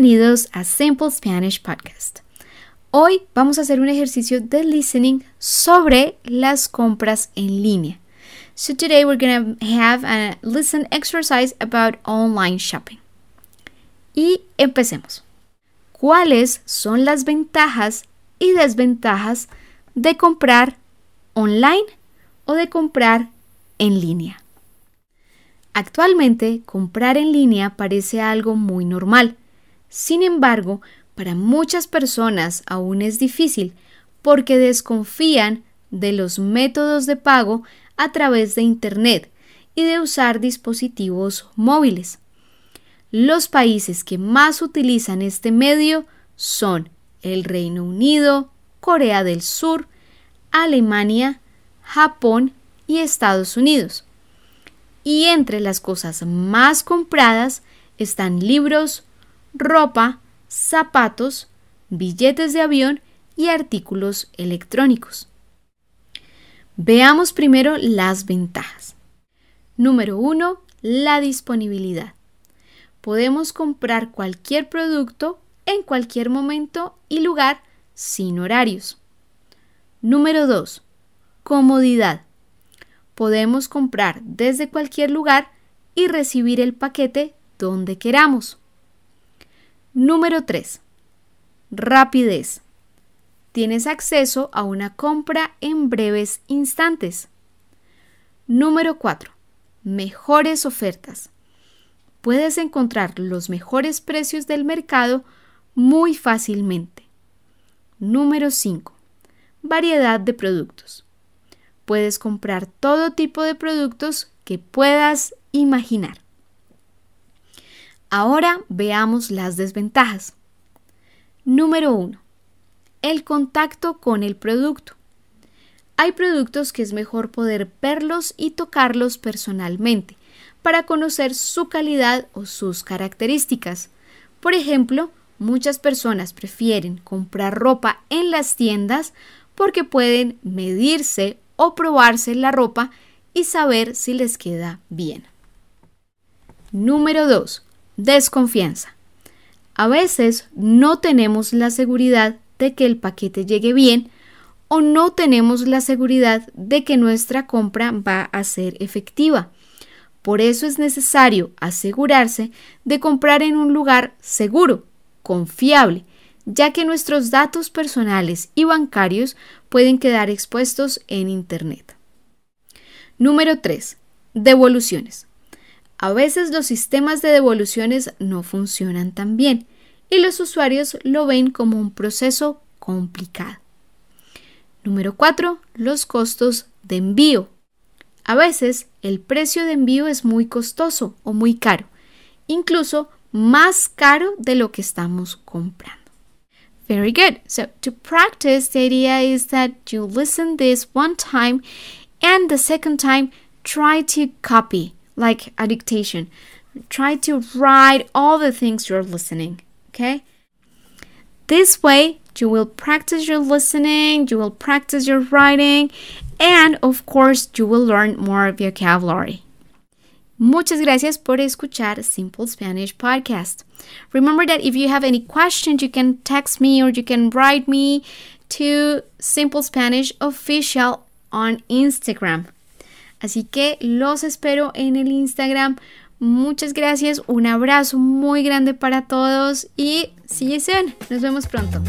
Bienvenidos a Simple Spanish Podcast. Hoy vamos a hacer un ejercicio de listening sobre las compras en línea. So today we're going to have a listen exercise about online shopping. Y empecemos. ¿Cuáles son las ventajas y desventajas de comprar online o de comprar en línea? Actualmente, comprar en línea parece algo muy normal. Sin embargo, para muchas personas aún es difícil porque desconfían de los métodos de pago a través de Internet y de usar dispositivos móviles. Los países que más utilizan este medio son el Reino Unido, Corea del Sur, Alemania, Japón y Estados Unidos. Y entre las cosas más compradas están libros, ropa, zapatos, billetes de avión y artículos electrónicos. Veamos primero las ventajas. Número 1. La disponibilidad. Podemos comprar cualquier producto en cualquier momento y lugar sin horarios. Número 2. Comodidad. Podemos comprar desde cualquier lugar y recibir el paquete donde queramos. Número 3. Rapidez. Tienes acceso a una compra en breves instantes. Número 4. Mejores ofertas. Puedes encontrar los mejores precios del mercado muy fácilmente. Número 5. Variedad de productos. Puedes comprar todo tipo de productos que puedas imaginar. Ahora veamos las desventajas. Número 1. El contacto con el producto. Hay productos que es mejor poder verlos y tocarlos personalmente para conocer su calidad o sus características. Por ejemplo, muchas personas prefieren comprar ropa en las tiendas porque pueden medirse o probarse la ropa y saber si les queda bien. Número 2 Desconfianza. A veces no tenemos la seguridad de que el paquete llegue bien o no tenemos la seguridad de que nuestra compra va a ser efectiva. Por eso es necesario asegurarse de comprar en un lugar seguro, confiable, ya que nuestros datos personales y bancarios pueden quedar expuestos en Internet. Número 3. Devoluciones. A veces los sistemas de devoluciones no funcionan tan bien y los usuarios lo ven como un proceso complicado. Número 4. Los costos de envío. A veces el precio de envío es muy costoso o muy caro, incluso más caro de lo que estamos comprando. Very good. So to practice, the idea is that you listen this one time and the second time try to copy like a dictation. Try to write all the things you're listening, okay? This way, you will practice your listening, you will practice your writing, and of course, you will learn more vocabulary. Muchas gracias por escuchar Simple Spanish Podcast. Remember that if you have any questions, you can text me or you can write me to Simple Spanish Official on Instagram. Así que los espero en el Instagram. Muchas gracias, un abrazo muy grande para todos y see you. Nos vemos pronto.